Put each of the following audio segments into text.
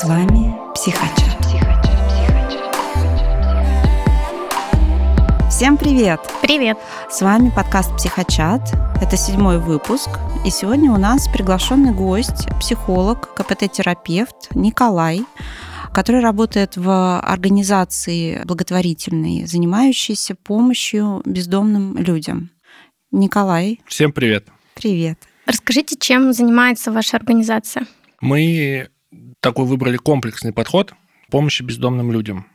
С вами Психачат. Всем привет! Привет! С вами подкаст «Психочат». Это седьмой выпуск. И сегодня у нас приглашенный гость, психолог, КПТ-терапевт Николай, который работает в организации благотворительной, занимающейся помощью бездомным людям. Николай. Всем привет. Привет. Расскажите, чем занимается ваша организация? Мы такой выбрали комплексный подход помощи бездомным людям.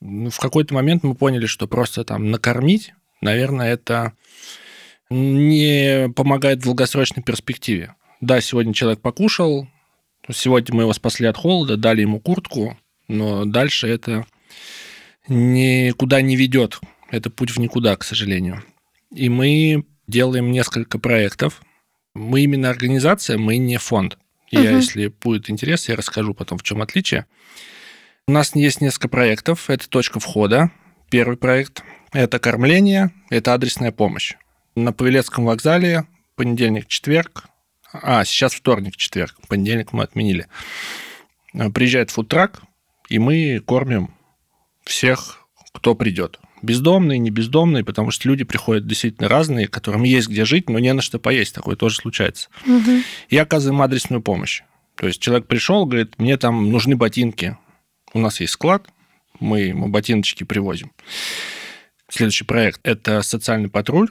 Ну, в какой-то момент мы поняли, что просто там накормить, наверное, это не помогает в долгосрочной перспективе. Да, сегодня человек покушал, сегодня мы его спасли от холода, дали ему куртку, но дальше это никуда не ведет. Это путь в никуда, к сожалению. И мы делаем несколько проектов. Мы именно организация, мы не фонд. Я, угу. если будет интерес, я расскажу потом, в чем отличие. У нас есть несколько проектов. Это точка входа. Первый проект – это кормление, это адресная помощь. На Павелецком вокзале понедельник, четверг. А, сейчас вторник, четверг. Понедельник мы отменили. Приезжает фудтрак, и мы кормим всех, кто придет. Бездомные, не бездомные, потому что люди приходят действительно разные, которым есть где жить, но не на что поесть. Такое тоже случается. Угу. И оказываем адресную помощь. То есть человек пришел, говорит, мне там нужны ботинки. У нас есть склад, мы ему ботиночки привозим. Следующий проект – это социальный патруль.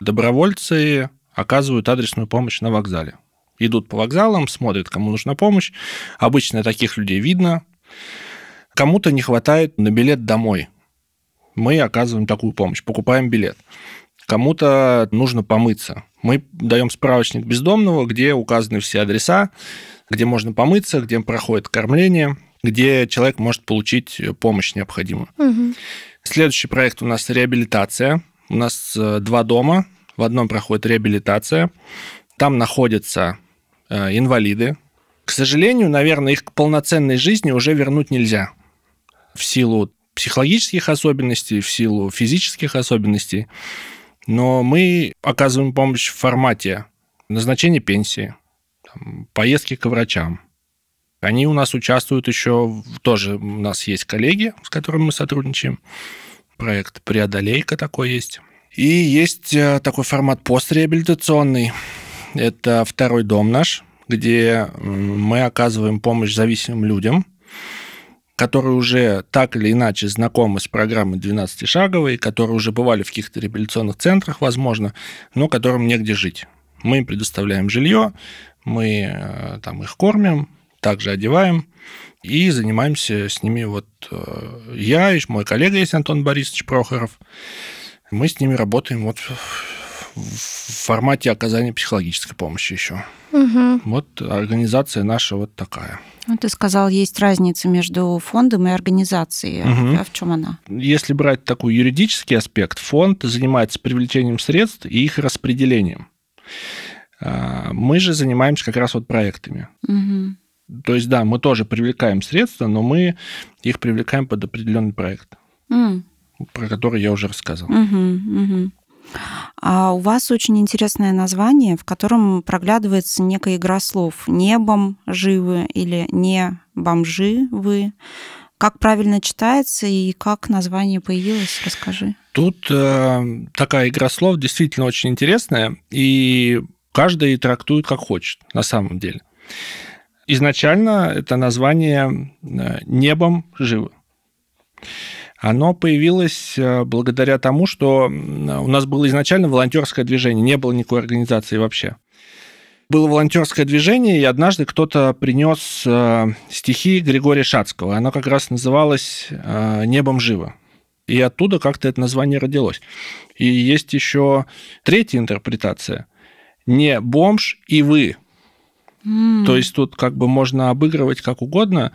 Добровольцы оказывают адресную помощь на вокзале. Идут по вокзалам, смотрят, кому нужна помощь. Обычно таких людей видно. Кому-то не хватает на билет домой. Мы оказываем такую помощь, покупаем билет. Кому-то нужно помыться. Мы даем справочник бездомного, где указаны все адреса, где можно помыться, где проходит кормление – где человек может получить помощь необходимую. Угу. Следующий проект у нас реабилитация. У нас э, два дома. В одном проходит реабилитация. Там находятся э, инвалиды. К сожалению, наверное, их к полноценной жизни уже вернуть нельзя. В силу психологических особенностей, в силу физических особенностей. Но мы оказываем помощь в формате назначения пенсии, поездки к врачам, они у нас участвуют еще, тоже у нас есть коллеги, с которыми мы сотрудничаем. Проект «Преодолейка» такой есть. И есть э, такой формат постреабилитационный. Это второй дом наш, где мы оказываем помощь зависимым людям, которые уже так или иначе знакомы с программой 12-шаговой, которые уже бывали в каких-то реабилитационных центрах, возможно, но которым негде жить. Мы им предоставляем жилье, мы э, там их кормим, также одеваем и занимаемся с ними. Вот э, я и мой коллега есть Антон Борисович Прохоров. Мы с ними работаем вот в формате оказания психологической помощи еще. Угу. Вот организация наша вот такая. Ну, ты сказал, есть разница между фондом и организацией. Угу. А в чем она? Если брать такой юридический аспект, фонд занимается привлечением средств и их распределением. А, мы же занимаемся как раз вот проектами. Угу. То есть, да, мы тоже привлекаем средства, но мы их привлекаем под определенный проект, mm. про который я уже рассказывал. Mm-hmm, mm-hmm. А у вас очень интересное название, в котором проглядывается некая игра слов. Небом живы или не бомжи вы. Как правильно читается и как название появилось, расскажи. Тут э, такая игра слов действительно очень интересная, и каждый трактует как хочет на самом деле. Изначально это название э, «Небом живы». Оно появилось э, благодаря тому, что у нас было изначально волонтерское движение, не было никакой организации вообще. Было волонтерское движение, и однажды кто-то принес э, стихи Григория Шацкого. Оно как раз называлось «Небом живо». И оттуда как-то это название родилось. И есть еще третья интерпретация. «Не бомж и вы», Mm. То есть тут как бы можно обыгрывать как угодно,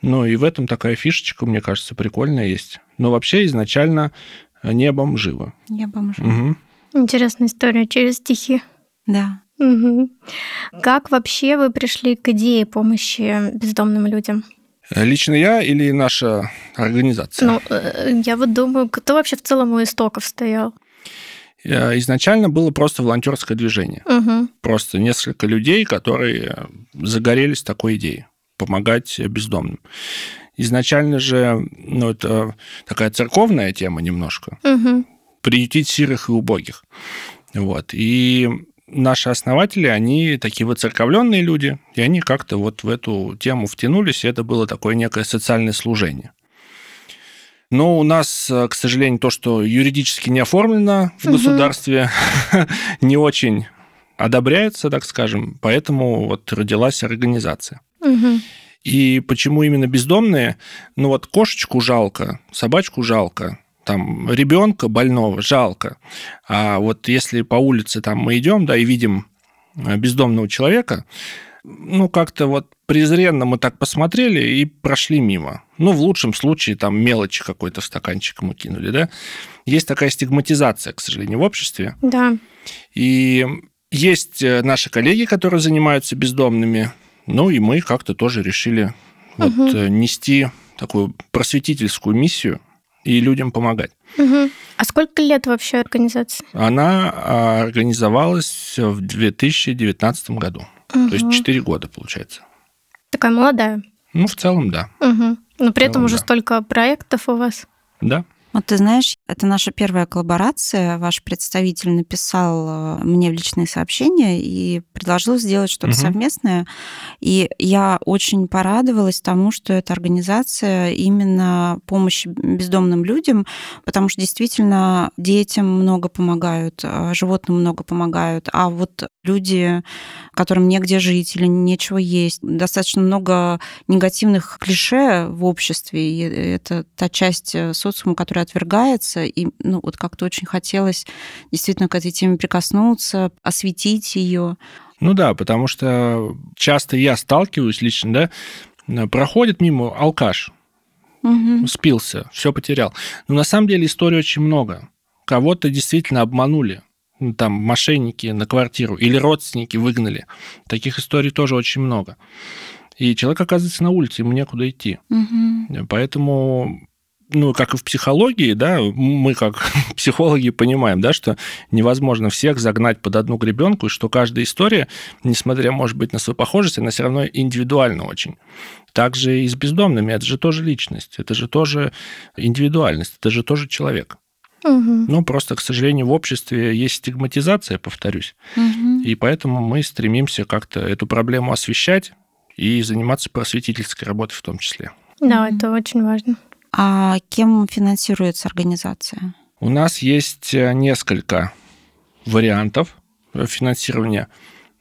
ну и в этом такая фишечка, мне кажется, прикольная есть. Но вообще изначально небом живо. Небом живо. Угу. Интересная история через стихи. Да. Угу. Как вообще вы пришли к идее помощи бездомным людям? Лично я или наша организация? Ну, э, я вот думаю, кто вообще в целом у истоков стоял? Э, изначально было просто волонтерское движение. Угу. Просто несколько людей, которые загорелись такой идеей. помогать бездомным. Изначально же, ну, это такая церковная тема немножко. Угу. Приютить сирых и убогих. Вот. И наши основатели, они такие воцерковленные люди, и они как-то вот в эту тему втянулись, и это было такое некое социальное служение. Но у нас, к сожалению, то, что юридически не оформлено в угу. государстве, не очень одобряется, так скажем, поэтому вот родилась организация. Угу. И почему именно бездомные? Ну вот кошечку жалко, собачку жалко, там ребенка больного жалко. А вот если по улице там мы идем, да, и видим э, бездомного человека, ну, как-то вот презренно мы так посмотрели и прошли мимо. Ну, в лучшем случае там мелочи какой-то в стаканчик мы кинули, да. Есть такая стигматизация, к сожалению, в обществе. Да. И есть э, наши коллеги, которые занимаются бездомными, ну и мы как-то тоже решили угу. вот нести такую просветительскую миссию и людям помогать. Угу. А сколько лет вообще организации? Она а, организовалась в 2019 году. Угу. То есть 4 года, получается. Такая молодая. Ну, в целом, да. Угу. Но при этом уже да. столько проектов у вас. Да. Вот ты знаешь, это наша первая коллаборация. Ваш представитель написал э, мне в личные сообщения и предложил сделать что-то угу. совместное. И я очень порадовалась тому, что эта организация именно помощи бездомным людям, потому что действительно детям много помогают, а животным много помогают, а вот люди, которым негде жить или нечего есть, достаточно много негативных клише в обществе, и это та часть э, социума, которая отвергается, и ну, вот как-то очень хотелось действительно к этой теме прикоснуться, осветить ее. Ну да, потому что часто я сталкиваюсь лично, да, проходит мимо алкаш, угу. спился, все потерял. Но на самом деле историй очень много. Кого-то действительно обманули, ну, там мошенники на квартиру или родственники выгнали. Таких историй тоже очень много. И человек оказывается на улице, ему некуда идти. Угу. Поэтому ну, как и в психологии, да, мы как психологи понимаем, да, что невозможно всех загнать под одну гребенку, и что каждая история, несмотря, может быть, на свою похожесть, она все равно индивидуальна очень. Также и с бездомными. Это же тоже личность, это же тоже индивидуальность, это же тоже человек. Угу. Ну, просто, к сожалению, в обществе есть стигматизация, повторюсь. Угу. И поэтому мы стремимся как-то эту проблему освещать и заниматься просветительской работой в том числе. Да, это очень важно. А кем финансируется организация? У нас есть э, несколько вариантов финансирования,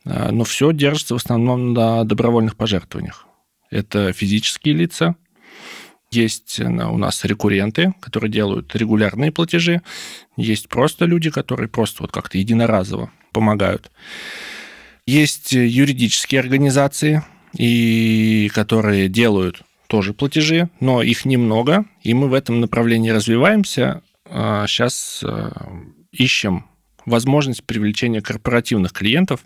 э, но все держится в основном на добровольных пожертвованиях. Это физические лица, есть э, у нас рекурренты, которые делают регулярные платежи, есть просто люди, которые просто вот как-то единоразово помогают. Есть юридические организации, и которые делают тоже платежи, но их немного, и мы в этом направлении развиваемся. Сейчас а, а, ищем возможность привлечения корпоративных клиентов,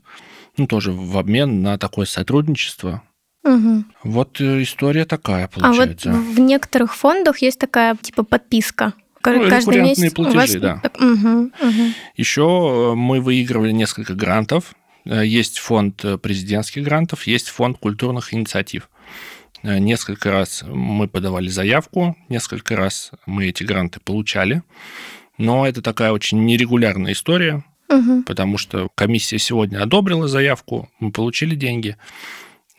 ну, тоже в обмен на такое сотрудничество. Угу. Вот э, история такая получается. А вот в некоторых фондах есть такая типа подписка. Ну, Каждый месяц платежи, вас... да. Угу, угу. Еще э, мы выигрывали несколько грантов. Э, есть фонд президентских грантов, есть фонд культурных инициатив. Э, несколько раз мы подавали заявку, несколько раз мы эти гранты получали. Но это такая очень нерегулярная история, угу. потому что комиссия сегодня одобрила заявку, мы получили деньги.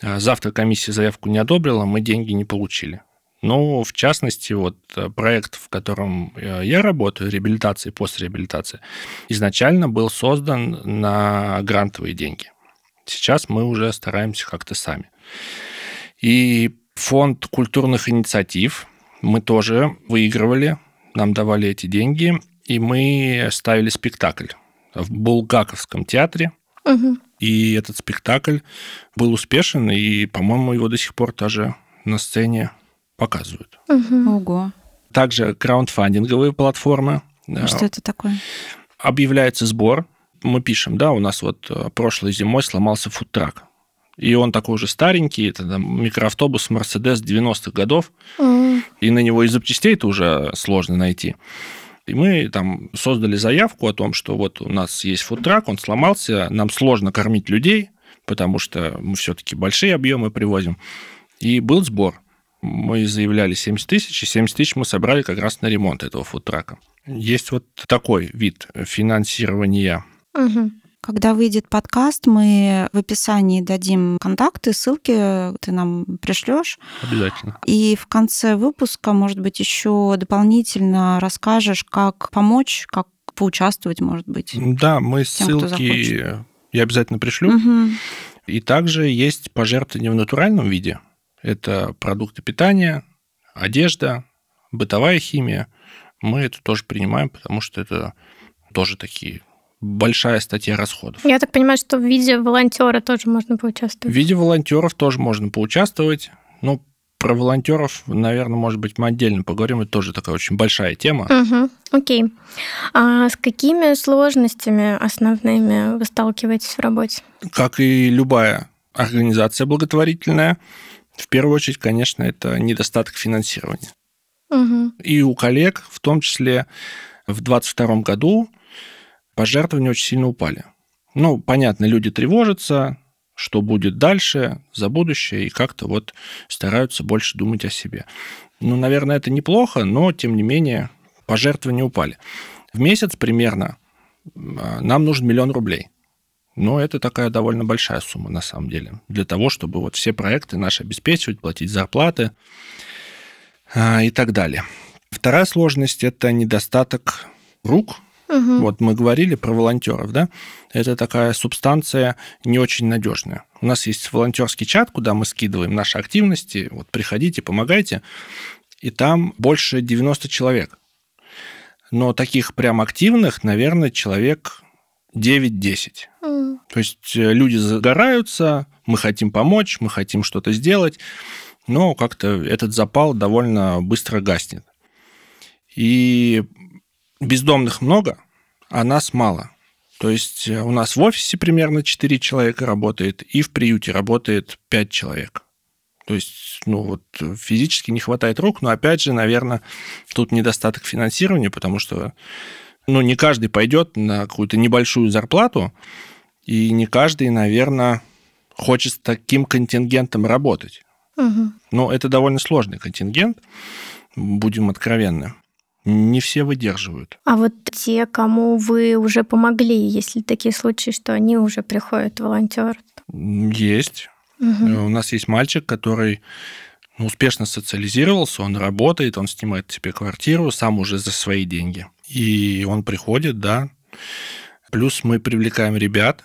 А завтра комиссия заявку не одобрила, мы деньги не получили. Ну, в частности, вот э, проект, в котором э, я работаю, реабилитация и постреабилитация, изначально был создан на грантовые деньги. Сейчас мы уже стараемся как-то сами. И фонд культурных инициатив мы тоже выигрывали, нам давали эти деньги, и мы ставили спектакль в Булгаковском театре. Угу. И этот спектакль был успешен, и, по-моему, его до сих пор даже на сцене показывают. Угу. Ого. Также краундфандинговые платформы. А что это такое? Объявляется сбор. Мы пишем, да, у нас вот э, прошлой зимой сломался фудтрак и он такой уже старенький, это там, микроавтобус Мерседес 90-х годов, mm. и на него из запчастей это уже сложно найти. И мы там создали заявку о том, что вот у нас есть фудтрак, он сломался, нам сложно кормить людей, потому что мы все-таки большие объемы привозим. И был сбор. Мы заявляли 70 тысяч, и 70 тысяч мы собрали как раз на ремонт этого фудтрака. Есть вот такой вид финансирования. Угу. Когда выйдет подкаст, мы в описании дадим контакты, ссылки ты нам пришлешь. Обязательно. И в конце выпуска, может быть, еще дополнительно расскажешь, как помочь, как поучаствовать, может быть. Да, мы тем, ссылки я обязательно пришлю. Угу. И также есть пожертвования в натуральном виде. Это продукты питания, одежда, бытовая химия. Мы это тоже принимаем, потому что это тоже такие большая статья расходов. Я так понимаю, что в виде волонтера тоже можно поучаствовать. В виде волонтеров тоже можно поучаствовать. Ну, про волонтеров, наверное, может быть, мы отдельно поговорим. Это тоже такая очень большая тема. Угу, окей. А с какими сложностями основными вы сталкиваетесь в работе? Как и любая организация благотворительная, в первую очередь, конечно, это недостаток финансирования. Угу. И у коллег, в том числе в 2022 году, пожертвования очень сильно упали. Ну, понятно, люди тревожатся, что будет дальше, за будущее, и как-то вот стараются больше думать о себе. Ну, наверное, это неплохо, но, тем не менее, пожертвования упали. В месяц примерно а, нам нужен миллион рублей. Но это такая довольно большая сумма, на самом деле, для того, чтобы вот все проекты наши обеспечивать, платить зарплаты а, и так далее. Вторая сложность – это недостаток рук – Угу. Вот мы говорили про волонтеров, да? Это такая субстанция не очень надежная. У нас есть волонтерский чат, куда мы скидываем наши активности. Вот приходите, помогайте. И там больше 90 человек. Но таких прям активных, наверное, человек 9-10. Mm. То есть э, люди загораются, мы хотим помочь, мы хотим что-то сделать, но как-то этот запал довольно быстро гаснет. И бездомных много, а нас мало. То есть э, у нас в офисе примерно 4 человека работает, и в приюте работает 5 человек. То есть, ну вот физически не хватает рук, но опять же, наверное, тут недостаток финансирования, потому что ну, не каждый пойдет на какую-то небольшую зарплату, и не каждый, наверное, хочет с таким контингентом работать. Угу. Но это довольно сложный контингент, будем откровенны не все выдерживают. А вот те, кому вы уже помогли, есть ли такие случаи, что они уже приходят волонтеры? Есть. Угу. У нас есть мальчик, который ну, успешно социализировался, он работает, он снимает себе квартиру сам уже за свои деньги. И он приходит, да. Плюс мы привлекаем ребят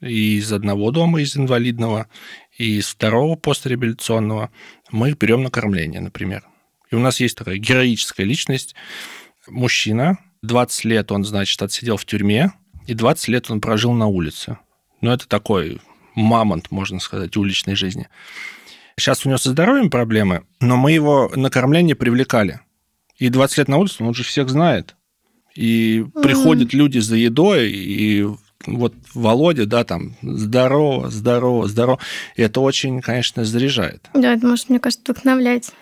из одного дома, из инвалидного, и из второго постреабилитационного. Мы их берем на кормление, например. И у нас есть такая героическая личность, мужчина, 20 лет он, значит, отсидел в тюрьме, и 20 лет он прожил на улице. Ну, это такой мамонт, можно сказать, уличной жизни. Сейчас у него со здоровьем проблемы, но мы его на кормление привлекали. И 20 лет на улице он уже всех знает. И mm-hmm. приходят люди за едой, и вот Володя, да, там, здорово, здорово, здорово. И это очень, конечно, заряжает. Да, это может, мне кажется, вдохновлять.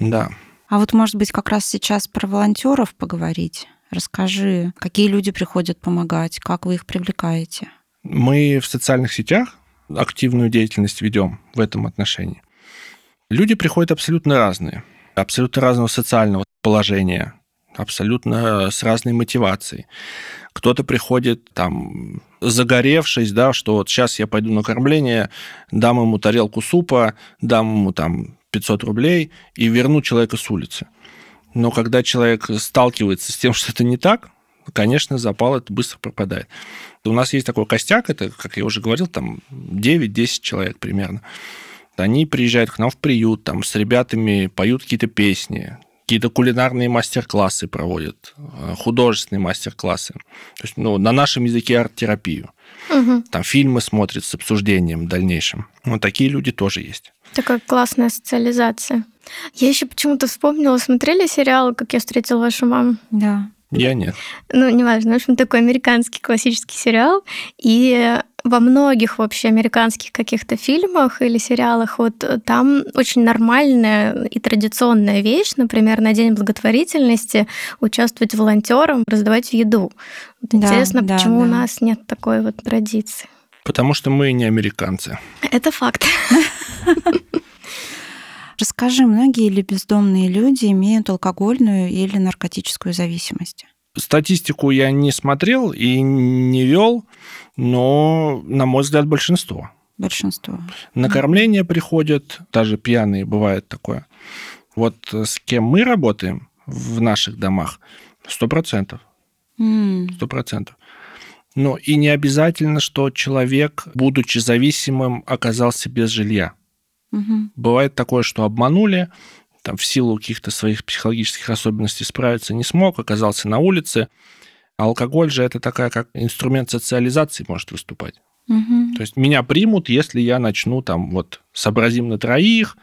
Да. А вот, может быть, как раз сейчас про волонтеров поговорить. Расскажи, какие люди приходят помогать, как вы их привлекаете? Мы в социальных сетях активную деятельность ведем в этом отношении. Люди приходят абсолютно разные, абсолютно разного социального положения, абсолютно с разной мотивацией. Кто-то приходит там загоревшись, да, что вот сейчас я пойду на кормление, дам ему тарелку супа, дам ему там 500 рублей и верну человека с улицы. Но когда человек сталкивается с тем, что это не так, конечно, запал это быстро пропадает. У нас есть такой костяк, это, как я уже говорил, там 9-10 человек примерно. Они приезжают к нам в приют, там с ребятами поют какие-то песни, какие-то кулинарные мастер-классы проводят, э, художественные мастер-классы. То есть, ну, на нашем языке арт-терапию. Угу. Там фильмы смотрят с обсуждением дальнейшим. Вот такие люди тоже есть. Такая классная социализация. Я еще почему-то вспомнила, смотрели сериал «Как я встретил вашу маму»? Да. Я нет. Ну, неважно. В общем, такой американский классический сериал. И во многих вообще американских каких-то фильмах или сериалах вот там очень нормальная и традиционная вещь, например, на День благотворительности участвовать волонтером, раздавать еду. Вот Да, интересно, да, почему у да. нас нет такой вот традиции. Потому что мы не американцы. Это факт. Скажи, многие ли бездомные люди имеют алкогольную или наркотическую зависимость? Статистику я не смотрел и не вел, но, на мой взгляд, большинство. Большинство. На кормление приходят, даже пьяные, бывает такое. Вот с кем мы работаем в наших домах, сто процентов. Сто процентов. Но и не обязательно, что человек, будучи зависимым, оказался без жилья. Угу. Бывает такое, что обманули, там, в силу каких-то своих психологических особенностей справиться не смог, оказался на улице. А алкоголь же это такая, как инструмент социализации может выступать. Угу. То есть меня примут, если я начну там вот сообразим на троих,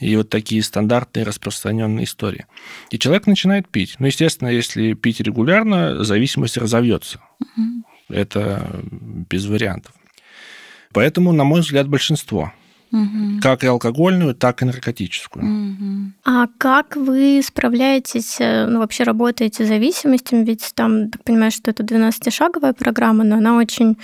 и вот такие стандартные распространенные истории. И человек начинает пить. Ну, естественно, если пить регулярно, зависимость разовьется. Угу. Это без вариантов. Поэтому, на мой взгляд, большинство. Угу. Как и алкогольную, так и наркотическую. Угу. А как вы справляетесь, э, ну, вообще работаете с зависимостями? Ведь там, так понимаю, что это 12-шаговая программа, но она очень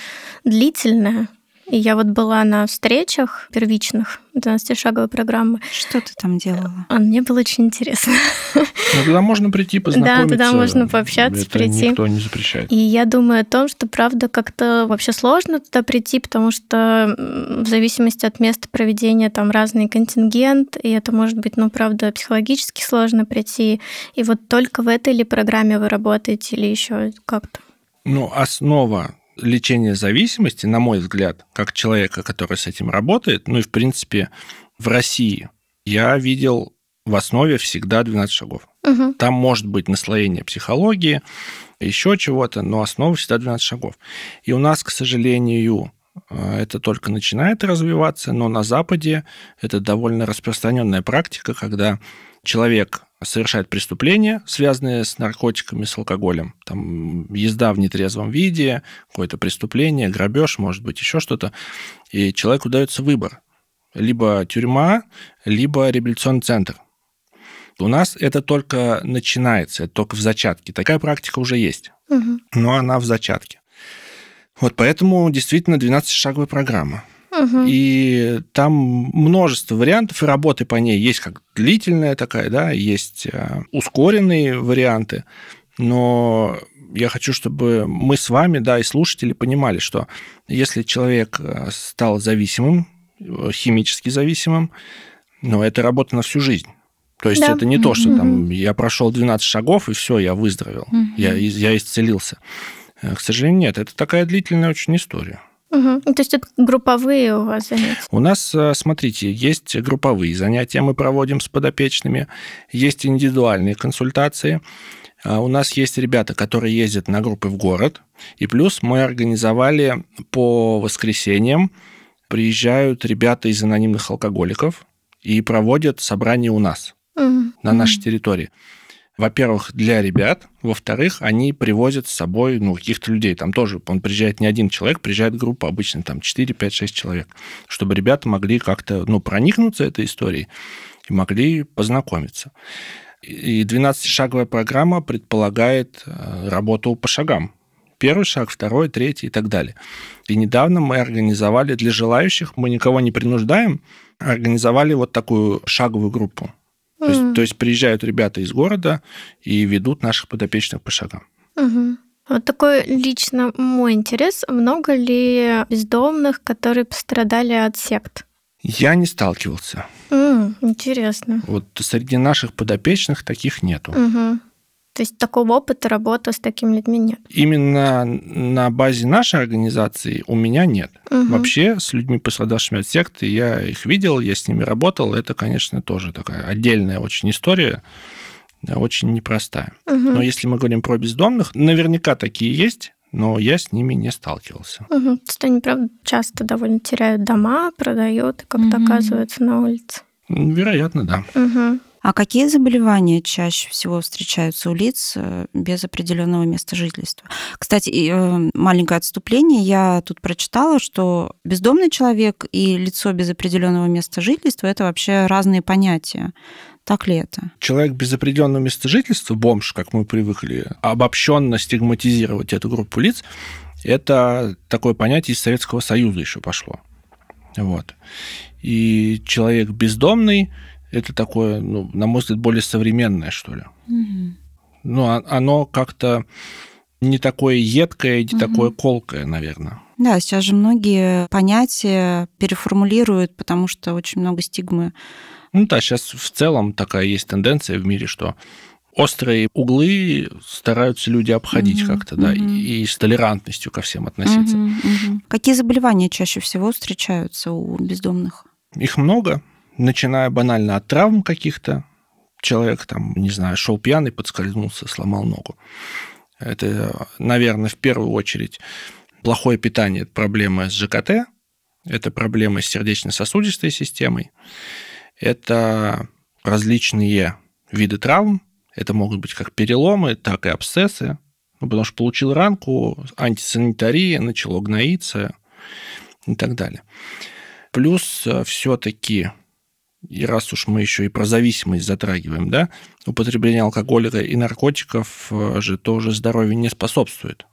длительная. И я вот была на встречах первичных 12-шаговой программы. Что ты там делала? А мне было очень интересно. Ну, туда можно прийти, познакомиться. Да, туда можно пообщаться, Это прийти. никто не запрещает. И я думаю о том, что, правда, как-то вообще сложно туда прийти, потому что в зависимости от места проведения там разный контингент, и это может быть, ну, правда, психологически сложно прийти. И вот только в этой ли программе вы работаете или еще как-то? Ну, основа лечения зависимости, на мой взгляд, как человека, который с этим работает, ну и, в принципе, в России я видел в основе всегда 12 шагов. Угу. Там может быть наслоение психологии, еще чего-то, но основа всегда 12 шагов. И у нас, к сожалению, э, это только начинает развиваться, но на Западе это довольно распространенная практика, когда человек совершает преступления, связанные с наркотиками, с алкоголем. Там езда в нетрезвом виде, какое-то преступление, грабеж, может быть, еще что-то. И человеку дается выбор. Либо тюрьма, либо реабилитационный центр. У нас это только начинается, это только в зачатке. Такая практика уже есть, Угу. но она в зачатке. Вот поэтому действительно 12-шаговая программа. Угу. И там множество вариантов, и работы по ней есть как длительная такая, да, есть э, ускоренные варианты, но я хочу, чтобы мы с вами, да, и слушатели понимали, что если человек э, стал зависимым, э, химически зависимым, ну, это работа на всю жизнь. То есть Да. это не то, что там я прошел 12 шагов, и все, я выздоровел, Мгм. я, я исцелился. К сожалению, нет. Это такая длительная очень история. Угу. То есть это групповые у вас занятия? У нас, э, смотрите, есть групповые занятия, мы проводим с подопечными, есть индивидуальные консультации. А У нас есть ребята, которые ездят на группы в город, и плюс мы организовали по воскресеньям, приезжают ребята из анонимных алкоголиков и проводят собрания у нас Мгм. на нашей территории. Во-первых, для ребят. Во-вторых, они привозят с собой ну, каких-то людей. Там тоже он приезжает не один человек, приезжает группа обычно там 4, 5, 6 человек, чтобы ребята могли как-то ну, проникнуться этой историей и могли познакомиться. И 12-шаговая программа предполагает э, работу по шагам. Первый шаг, второй, третий и так далее. И недавно мы организовали для желающих, мы никого не принуждаем, организовали вот такую шаговую группу. То есть, то есть приезжают ребята из города и ведут наших подопечных по шагам. Мгм. Вот такой лично мой интерес. Много ли бездомных, которые пострадали от сект? Я не сталкивался. М, интересно. Вот среди наших подопечных таких нету. Мгм. То есть такого опыта работы с такими людьми нет. Именно на базе нашей организации у меня нет. Мгм. Вообще с людьми, пострадавшими от секты, я их видел, я с ними работал. Это, конечно, тоже такая отдельная очень история, да, очень непростая. Мгм. Но если мы говорим про бездомных, наверняка такие есть, но я с ними не сталкивался. Мгм. То есть они, правда, часто довольно теряют дома, продают и как-то Мгм. оказываются на улице. Вероятно, да. Мгм. А какие заболевания чаще всего встречаются у лиц э, без определенного места жительства? Кстати, э, маленькое отступление. Я тут прочитала, что бездомный человек и лицо без определенного места жительства это вообще разные понятия. Так ли это? Человек без определенного места жительства, бомж, как мы привыкли обобщенно стигматизировать эту группу лиц, это такое понятие из Советского Союза еще пошло. Вот. И человек бездомный это такое, ну, на мой взгляд, более современное, что ли. Мгм. Ну, а- оно как-то не такое едкое, не Мгм. такое колкое, наверное. Да, сейчас же многие понятия переформулируют, потому что очень много стигмы. Ну да, сейчас в целом такая есть тенденция в мире, что острые углы стараются люди обходить Мгм, как-то, да, мгм. и, с толерантностью ко всем относиться. Мгм, мгм. Какие заболевания чаще всего встречаются у бездомных? Их много, начиная банально от травм каких-то. Человек там, не знаю, шел пьяный, подскользнулся, сломал ногу. Это, наверное, в первую очередь плохое питание, это проблемы с ЖКТ, это проблемы с сердечно-сосудистой системой, это различные виды травм, это могут быть как переломы, так и абсцессы, ну, потому что получил ранку, антисанитария, начало гноиться и так далее. Плюс все-таки, и раз уж мы еще и про зависимость затрагиваем, да, употребление алкоголя и наркотиков э, же тоже здоровью не способствует.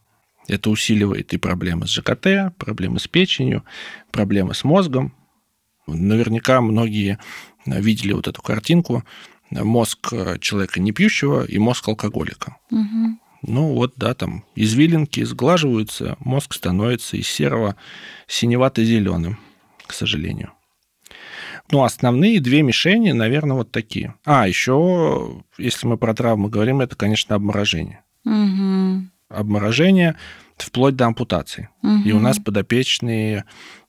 Это усиливает и проблемы с ЖКТ, проблемы с печенью, проблемы с мозгом. Наверняка многие видели вот эту картинку мозг человека не пьющего и мозг алкоголика. Мгм. Ну вот, да, там извилинки сглаживаются, мозг становится из серого синевато-зеленым, к сожалению. Ну, основные две мишени, наверное, вот такие. А, еще, если мы про травмы говорим, это, конечно, обморожение. Мгм. Обморожение вплоть до ампутации. И у нас подопечные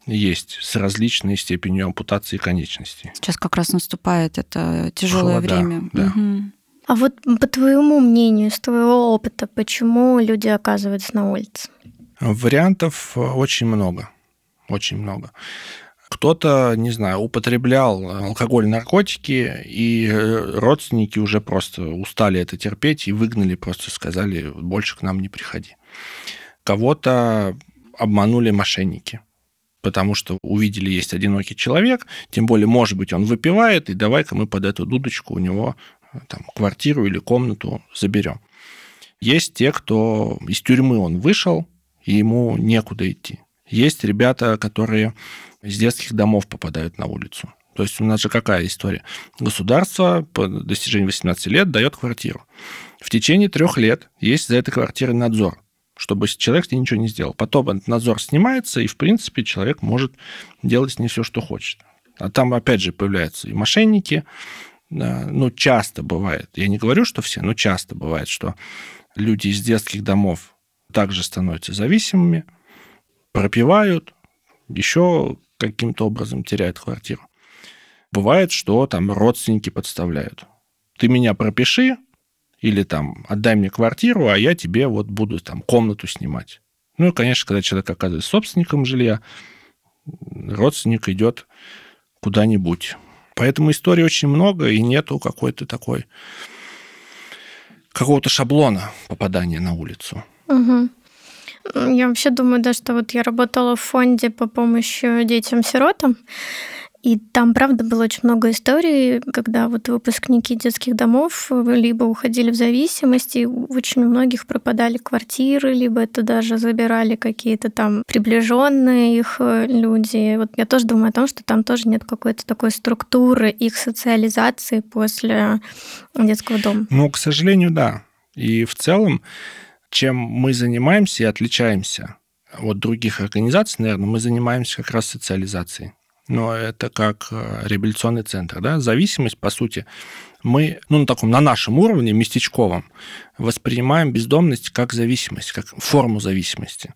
есть с различной степенью ампутации конечностей. Сейчас как раз наступает это тяжелое Холода, время. да. Мгм. А вот по твоему мнению, с твоего опыта, почему люди оказываются на улице? Вариантов э, очень много. Очень много. Кто-то, не знаю, употреблял алкоголь, наркотики, и э, родственники уже просто устали это терпеть и выгнали, просто сказали, больше к нам не приходи. Кого-то обманули мошенники, потому что увидели, есть одинокий человек, тем более, может быть, он выпивает, и давай-ка мы под эту дудочку у него э, там, квартиру или комнату заберем. Есть те, кто из тюрьмы он вышел, и ему некуда идти. Есть ребята, которые из детских домов попадают на улицу. То есть у нас же какая история? Государство по достижении 18 лет дает квартиру. В течение трех лет есть за этой квартирой надзор, чтобы человек тебе ничего не сделал. Потом этот надзор снимается, и, в принципе, человек может делать с ней все, что хочет. А там, опять же, появляются и мошенники. Да, Ну, часто бывает. Я не говорю, что все, но часто бывает, что люди из детских домов также становятся зависимыми, пропивают, еще каким-то образом теряют квартиру. Бывает, что там родственники подставляют. Ты меня пропиши, или там отдай мне квартиру, а я тебе вот буду там комнату снимать. Ну и, конечно, когда человек оказывается собственником жилья, родственник идет куда-нибудь. Поэтому историй очень много, и нету какой-то такой какого-то шаблона попадания на улицу. Мгм. Я вообще думаю, да, что вот я работала в фонде по помощи детям-сиротам, и там, правда, было очень много историй, когда вот выпускники детских домов либо уходили в зависимость, и очень у многих пропадали квартиры, либо это даже забирали какие-то там приближенные их э, люди. Вот я тоже думаю о том, что там тоже нет какой-то такой структуры их социализации после детского дома. Ну, к сожалению, да. И в целом, чем мы занимаемся и отличаемся от других организаций, наверное, мы занимаемся как раз социализацией. Но это как э, реабилитационный центр, да, зависимость, по сути, мы, ну, на таком, на нашем уровне, местечковом, воспринимаем бездомность как зависимость, как форму зависимости.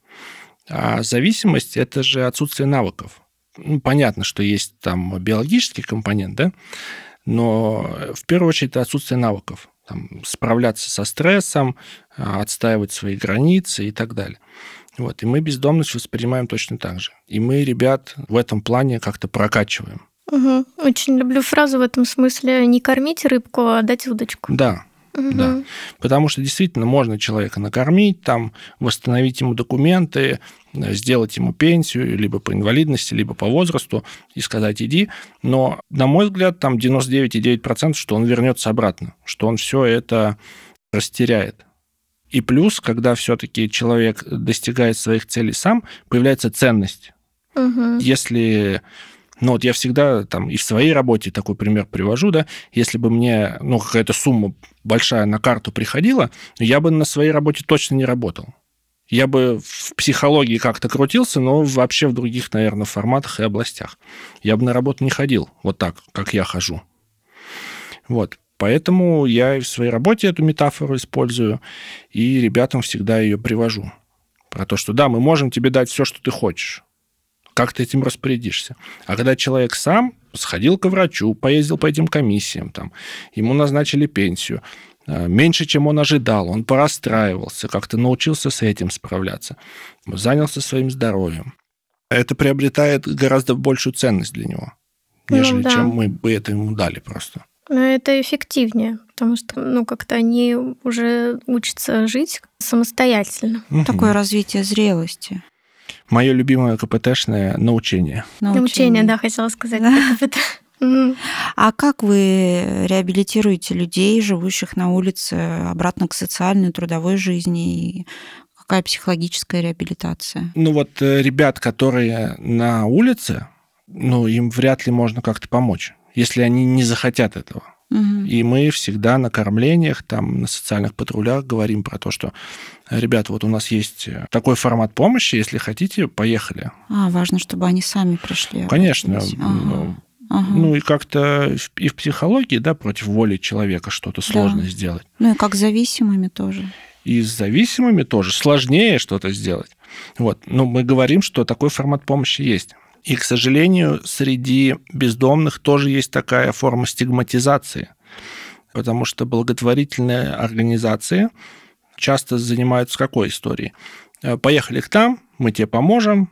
А зависимость – это же отсутствие навыков. Ну, понятно, что есть там биологический компонент, да, но в первую очередь это отсутствие навыков. Там, справляться со стрессом, а, отстаивать свои границы и так далее. Вот. И мы бездомность воспринимаем точно так же. И мы ребят в этом плане как-то прокачиваем. Мгм. Очень люблю фразу в этом смысле «не кормить рыбку, а дать удочку». Да, Мгм. да. Потому что действительно можно человека накормить, там, восстановить ему документы, э, сделать ему пенсию, либо по инвалидности, либо по возрасту, и сказать «иди». Но, на мой взгляд, там 99,9%, что он вернется обратно, что он все это растеряет. И плюс, когда все-таки человек достигает своих целей сам, появляется ценность. Мгм. Если Но вот я всегда там и в своей работе такой пример привожу, да, если бы мне, ну, какая-то сумма большая на карту приходила, я бы на своей работе точно не работал. Я бы в психологии как-то крутился, но вообще в других, наверное, форматах и областях. Я бы на работу не ходил вот так, как я хожу. Вот. Поэтому я и в своей работе эту метафору использую, и ребятам всегда ее привожу. Про то, что да, мы можем тебе дать все, что ты хочешь. Как ты этим распорядишься? А когда человек сам сходил к врачу, поездил по этим комиссиям, там, ему назначили пенсию, э, меньше, чем он ожидал, он порастраивался, как-то научился с этим справляться, занялся своим здоровьем. Это приобретает гораздо большую ценность для него, ну нежели ну, да. чем мы бы это ему дали просто. Но это эффективнее, потому что, ну, как-то они уже учатся жить самостоятельно. Угу. Такое развитие зрелости. Мое любимое КПТшное научение. Научение, научение да, хотела сказать. А как вы реабилитируете людей, живущих на улице, обратно к социальной, трудовой жизни? И какая психологическая реабилитация? Ну вот э, ребят, которые на улице, ну им вряд ли можно как-то помочь если они не захотят этого. И мы всегда на кормлениях, там, на социальных патрулях говорим про то, что, ребята, вот у нас есть такой формат помощи, если хотите, поехали. А, важно, чтобы они сами пришли. Конечно. Ага. Ну, ага. ну и как-то и в психологии, да, против воли человека что-то сложно да. сделать. Ну и как с зависимыми тоже. И с зависимыми тоже сложнее что-то сделать. Вот. Но мы говорим, что такой формат помощи есть. И, к сожалению, среди бездомных тоже есть такая форма стигматизации, потому что благотворительные организации часто занимаются какой историей? Э, поехали к нам, мы тебе поможем,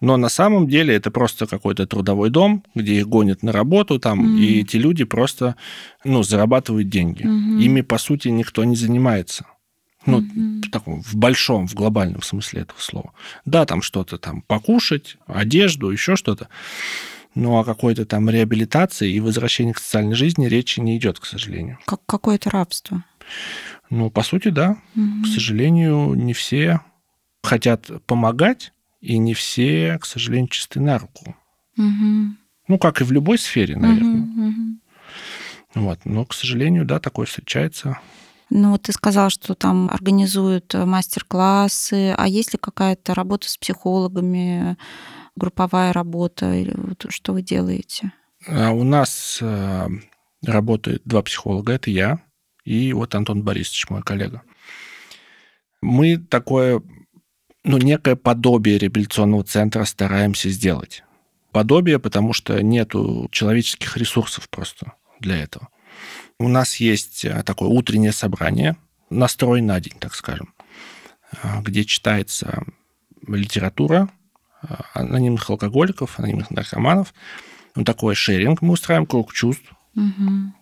но на самом деле это просто какой-то трудовой дом, где их гонят на работу там, mm. и эти люди просто ну, зарабатывают деньги. Mm-hmm. Ими, по сути, никто не занимается. Ну, mm-hmm. в таком, в большом, в глобальном смысле этого слова. Да, там что-то там покушать, одежду, еще что-то. Но о какой-то там реабилитации и возвращении к социальной жизни речи не идет, к сожалению. Как какое-то рабство. Ну, по сути, да. Mm-hmm. К сожалению, не все хотят помогать, и не все, к сожалению, чисты на руку. Mm-hmm. Ну, как и в любой сфере, наверное. Mm-hmm. Вот. Но, к сожалению, да, такое встречается. Ну, ты сказал, что там организуют э, мастер-классы, а есть ли какая-то работа с психологами, групповая работа, или что вы делаете? А у нас э, работают два психолога, это я и вот Антон Борисович, мой коллега. Мы такое, ну, некое подобие реабилитационного центра стараемся сделать. Подобие, потому что нету человеческих ресурсов просто для этого. У нас есть э, такое утреннее собрание, настрой на день, так скажем, э, где читается литература э, анонимных алкоголиков, анонимных наркоманов. Ну, такой шеринг мы устраиваем, круг чувств. Угу.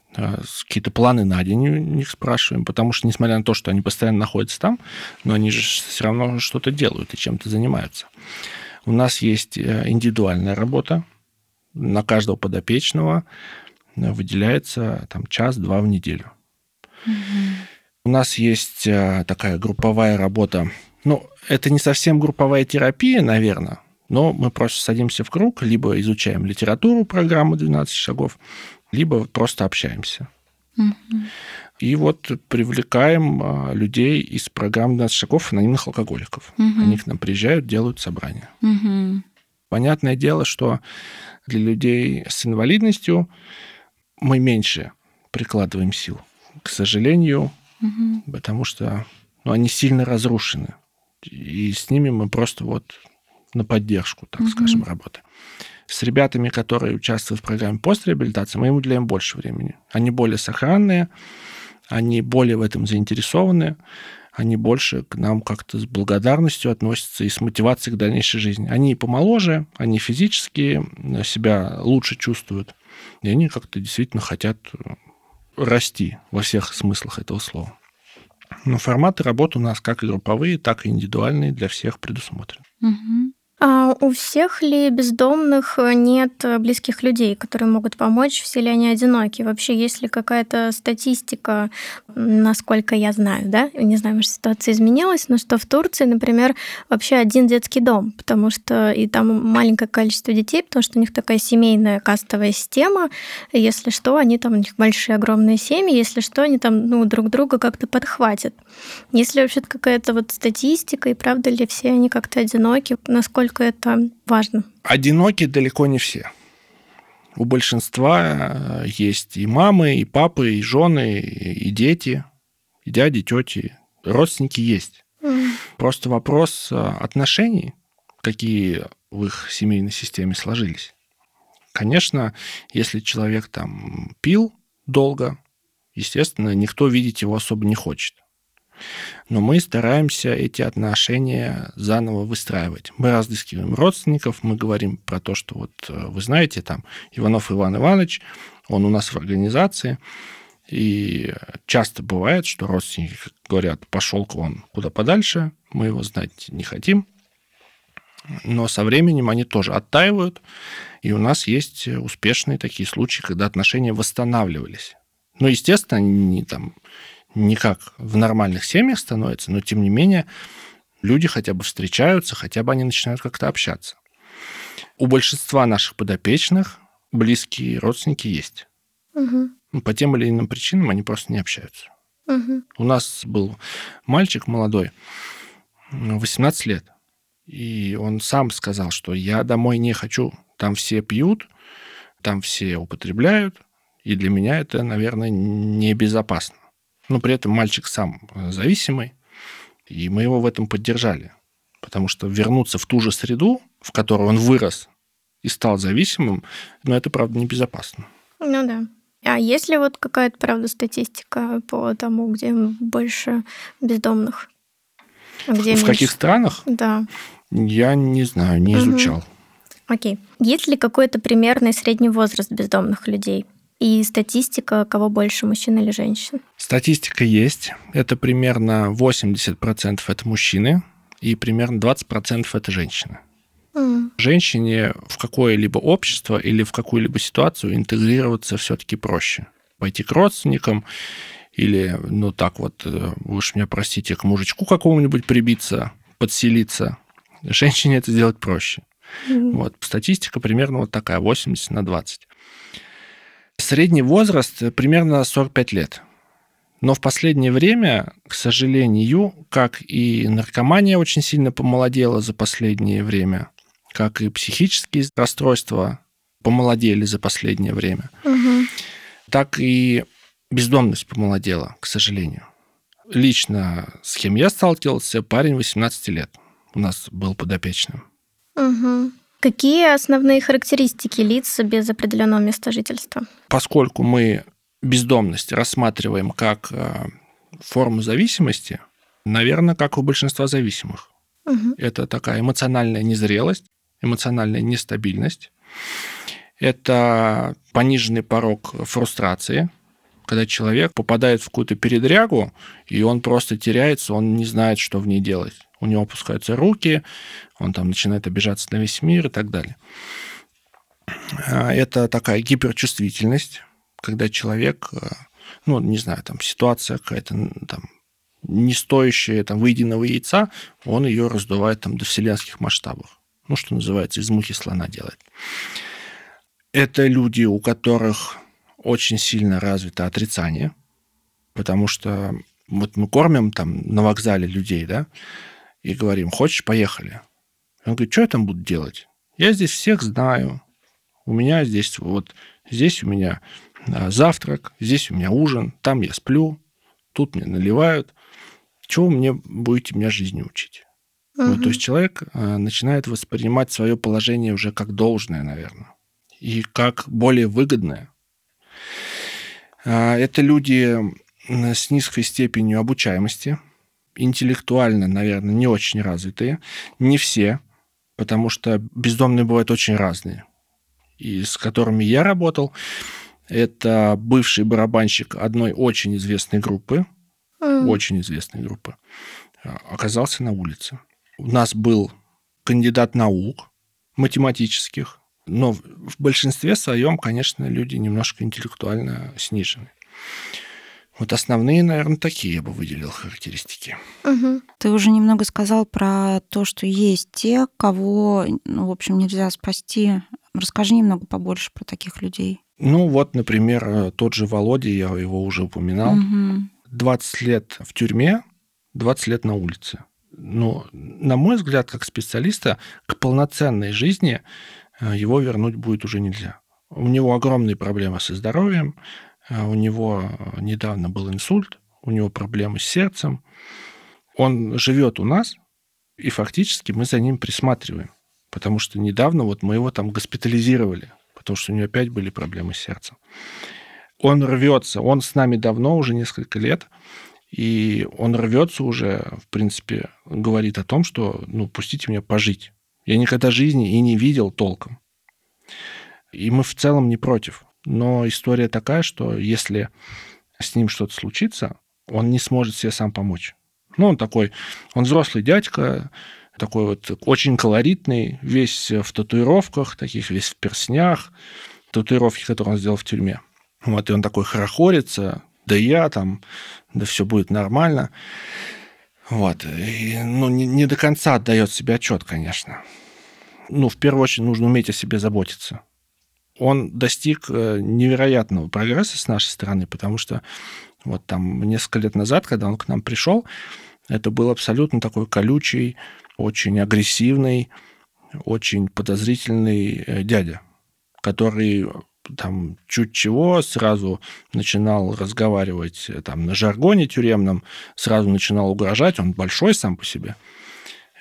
Какие-то планы на день у них спрашиваем, потому что, несмотря на то, что они постоянно находятся там, но они же все равно что-то делают и чем-то занимаются. У нас есть индивидуальная работа на каждого подопечного выделяется там час-два в неделю. Угу. У нас есть э, такая групповая работа. Ну, это не совсем групповая терапия, наверное, но мы просто садимся в круг, либо изучаем литературу программы «12 шагов», либо просто общаемся. Угу. И вот привлекаем э, людей из программы «12 шагов» анонимных алкоголиков. Угу. Они к нам приезжают, делают собрания. Угу. Понятное дело, что для людей с инвалидностью мы меньше прикладываем сил, к сожалению, угу. потому что ну, они сильно разрушены. И с ними мы просто вот на поддержку, так угу. скажем, работаем. С ребятами, которые участвуют в программе постреабилитации, мы им уделяем больше времени. Они более сохранные, они более в этом заинтересованы, они больше к нам как-то с благодарностью относятся и с мотивацией к дальнейшей жизни. Они помоложе, они физически себя лучше чувствуют. И они как-то действительно хотят э, расти во всех смыслах этого слова. Но форматы работы у нас как групповые, так и индивидуальные для всех предусмотрены. Угу. А у всех ли бездомных э, нет э, близких людей, которые могут помочь? Все ли они одиноки? Вообще, есть ли какая-то статистика, насколько я знаю, да? Не знаю, может, ситуация изменилась, но что в Турции, например, вообще один детский дом, потому что и там маленькое количество детей, потому что у них такая семейная кастовая система. Если что, они там, у них большие, огромные семьи, если что, они там ну, друг друга как-то подхватят. Если вообще какая-то вот статистика, и правда ли все они как-то одиноки, насколько насколько это важно? Одиноки далеко не все. У большинства э, есть и мамы, и папы, и жены, и дети, и дяди, тети. Родственники есть. Mm. Просто вопрос э, отношений, какие в их семейной системе сложились. Конечно, если человек там пил долго, естественно, никто видеть его особо не хочет. Но мы стараемся эти отношения заново выстраивать. Мы разыскиваем родственников, мы говорим про то, что вот э, вы знаете, там Иванов Иван Иванович, он у нас в организации, и часто бывает, что родственники говорят, пошел к вам куда подальше, мы его знать не хотим. Но со временем они тоже оттаивают, и у нас есть успешные такие случаи, когда отношения восстанавливались. Ну, естественно, они не, там, не как в нормальных семьях становится, но тем не менее люди хотя бы встречаются, хотя бы они начинают как-то общаться. У большинства наших подопечных близкие родственники есть. Угу. По тем или иным причинам они просто не общаются. Угу. У нас был мальчик молодой, 18 лет, и он сам сказал, что я домой не хочу, там все пьют, там все употребляют, и для меня это, наверное, небезопасно. Но при этом мальчик сам э, зависимый, и мы его в этом поддержали. Потому что вернуться в ту же среду, в которой он вырос и стал зависимым, ну, это, правда, небезопасно. Ну да. А есть ли вот какая-то, правда, статистика по тому, где больше бездомных? А где в меньше? каких странах? Да. Я не знаю, не изучал. Угу. Окей. Есть ли какой-то примерный средний возраст бездомных людей? И статистика, кого больше, мужчин или женщин? Статистика есть. Это примерно 80% это мужчины, и примерно 20% это женщины. Mm. Женщине в какое-либо общество или в какую-либо ситуацию интегрироваться все-таки проще. Пойти к родственникам или, ну так вот, э, вы уж меня простите, к мужичку какому-нибудь прибиться, подселиться. Женщине это сделать проще. Mm. Вот статистика примерно вот такая, 80 на 20. Средний возраст примерно 45 лет. Но в последнее время, к сожалению, как и наркомания очень сильно помолодела за последнее время, как и психические расстройства помолодели за последнее время, угу. так и бездомность помолодела, к сожалению. Лично с кем я сталкивался, парень 18 лет у нас был подопечным. Угу. Какие основные характеристики лиц без определенного места жительства? Поскольку мы бездомность рассматриваем как э, форму зависимости, наверное, как у большинства зависимых. Угу. Это такая эмоциональная незрелость, эмоциональная нестабильность. Это пониженный порог фрустрации, когда человек попадает в какую-то передрягу, и он просто теряется, он не знает, что в ней делать у него опускаются руки, он там начинает обижаться на весь мир и так далее. А, это такая гиперчувствительность, когда человек, э, ну, не знаю, там ситуация какая-то там не стоящая там выеденного яйца, он ее раздувает там до вселенских масштабов. Ну, что называется, из мухи слона делает. Это люди, у которых очень сильно развито отрицание, потому что вот мы кормим там на вокзале людей, да, и говорим, хочешь, поехали. Он говорит, что я там буду делать? Я здесь всех знаю. У меня здесь вот, здесь у меня а, завтрак, здесь у меня ужин, там я сплю, тут мне наливают. Чего мне будете меня жизни учить? Угу. Вот, то есть человек а, начинает воспринимать свое положение уже как должное, наверное, и как более выгодное. А, это люди с низкой степенью обучаемости, интеллектуально, наверное, не очень развитые. Не все, потому что бездомные бывают очень разные. И с которыми я работал, это бывший барабанщик одной очень известной группы, mm. очень известной группы, а, оказался на улице. У нас был кандидат наук математических, но в большинстве своем, конечно, люди немножко интеллектуально снижены. Вот основные, наверное, такие я бы выделил характеристики. Угу. Ты уже немного сказал про то, что есть те, кого, ну, в общем, нельзя спасти. Расскажи немного побольше про таких людей. Ну, вот, например, тот же Володя, я его уже упоминал. Угу. 20 лет в тюрьме, 20 лет на улице. Ну, на мой взгляд, как специалиста, к полноценной жизни э, его вернуть будет уже нельзя. У него огромные проблемы со здоровьем, э, у него недавно был инсульт, у него проблемы с сердцем. Он живет у нас, и фактически мы за ним присматриваем. Потому что недавно вот мы его там госпитализировали, потому что у него опять были проблемы с сердцем. Он рвется, он с нами давно, уже несколько лет, и он рвется уже, в принципе, говорит о том, что, ну, пустите меня пожить. Я никогда жизни и не видел толком. И мы в целом не против. Но история такая, что если с ним что-то случится, он не сможет себе сам помочь. Ну, он такой, он взрослый дядька, такой вот очень колоритный, весь в татуировках, таких весь в перснях, татуировки, которые он сделал в тюрьме. Вот, и он такой хорохорится, да я там, да все будет нормально. Вот. И, ну, не, не до конца отдает себе отчет, конечно. Ну, в первую очередь, нужно уметь о себе заботиться. Он достиг э, невероятного прогресса с нашей стороны, потому что вот там несколько лет назад, когда он к нам пришел, это был абсолютно такой колючий, очень агрессивный, очень подозрительный э, дядя, который там чуть чего, сразу начинал разговаривать э, там на жаргоне тюремном, сразу начинал угрожать, он большой сам по себе,